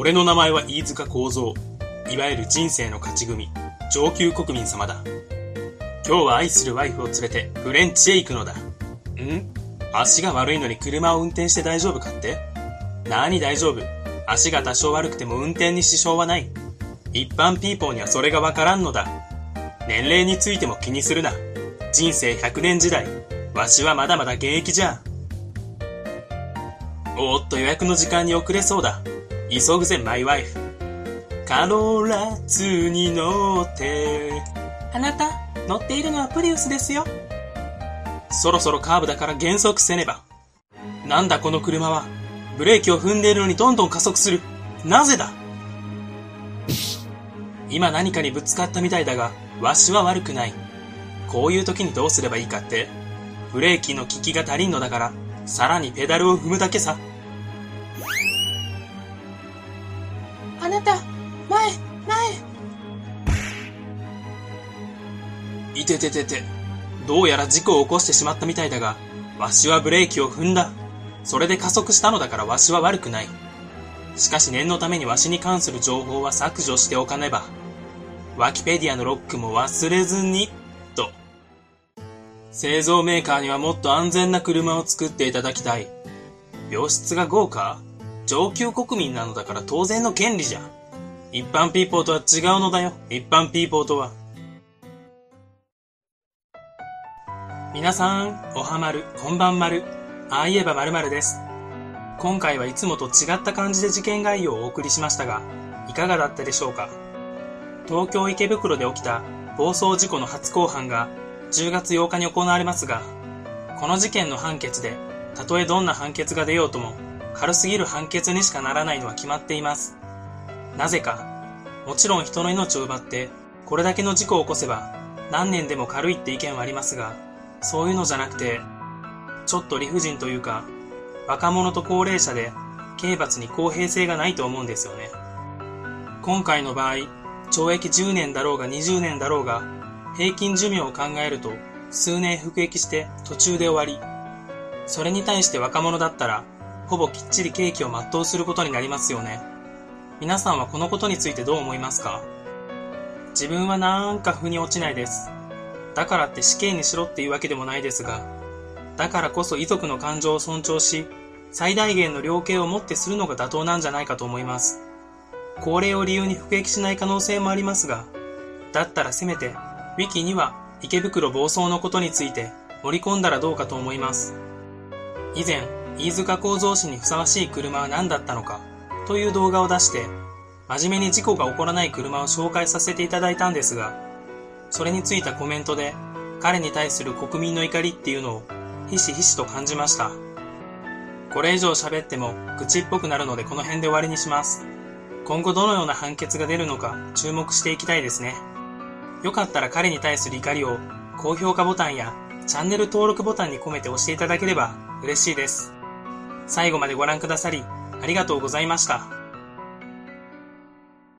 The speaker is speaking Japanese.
俺の名前は飯塚幸三。いわゆる人生の勝ち組、上級国民様だ。今日は愛するワイフを連れてフレンチへ行くのだ。ん？足が悪いのに車を運転して大丈夫かって？何大丈夫足が多少悪くても運転に支障はない。一般ピーポーにはそれがわからんのだ。年齢についても気にするな。人生100年時代、わしはまだまだ現役じゃ。おーっと予約の時間に遅れそうだ。急ぐぜ、マイワイフ。カローラ2に乗って。あなた、乗っているのはプリウスですよ。そろそろカーブだから減速せねば。なんだこの車は。ブレーキを踏んでいるのにどんどん加速する。なぜだ今何かにぶつかったみたいだが、わしは悪くない。こういう時にどうすればいいかって、ブレーキの効きが足りんのだから、さらにペダルを踏むだけさ。あなた、前、前。いてててて。どうやら事故を起こしてしまったみたいだが、わしはブレーキを踏んだ。それで加速したのだからわしは悪くない。しかし念のためにわしに関する情報は削除しておかねば。ワキペディアのロックも忘れずに、と。製造メーカーにはもっと安全な車を作っていただきたい。病室が豪華？上級国民なのだから当然の権利じゃ。一般ピーポーとは違うのだよ。一般ピーポーとは。皆さん、おはまる、こんばんまる。ああ言えばまるまるです。今回はいつもと違った感じで事件概要をお送りしましたが、いかがだったでしょうか東京池袋で起きた暴走事故の初公判が10月8日に行われますが、この事件の判決で、たとえどんな判決が出ようとも、軽すぎる判決にしかならないのは決まっています。なぜか、もちろん人の命を奪って、これだけの事故を起こせば、何年でも軽いって意見はありますが、そういうのじゃなくて、ちょっと理不尽というか、若者と高齢者で、刑罰に公平性がないと思うんですよね。今回の場合、懲役10年だろうが20年だろうが、平均寿命を考えると、数年服役して途中で終わり。それに対して若者だったら、ほぼきっちり刑期を全うすることになりますよね。皆さんはこのことについてどう思いますか？自分はなんか腑に落ちないです。だからって死刑にしろっていうわけでもないですが、だからこそ遺族の感情を尊重し、最大限の量刑をもってするのが妥当なんじゃないかと思います。高齢を理由に服役しない可能性もありますが、だったらせめて、ウィキには池袋暴走のことについて盛り込んだらどうかと思います。以前、飯塚幸三氏にふさわしい車は何だったのかという動画を出して、真面目に事故が起こらない車を紹介させていただいたんですが、それについたコメントで、彼に対する国民の怒りっていうのを、ひしひしと感じました。これ以上喋っても愚痴っぽくなるのでこの辺で終わりにします。今後どのような判決が出るのか注目していきたいですね。よかったら彼に対する怒りを高評価ボタンやチャンネル登録ボタンに込めて押していただければ嬉しいです。最後までご覧くださりありがとうございました。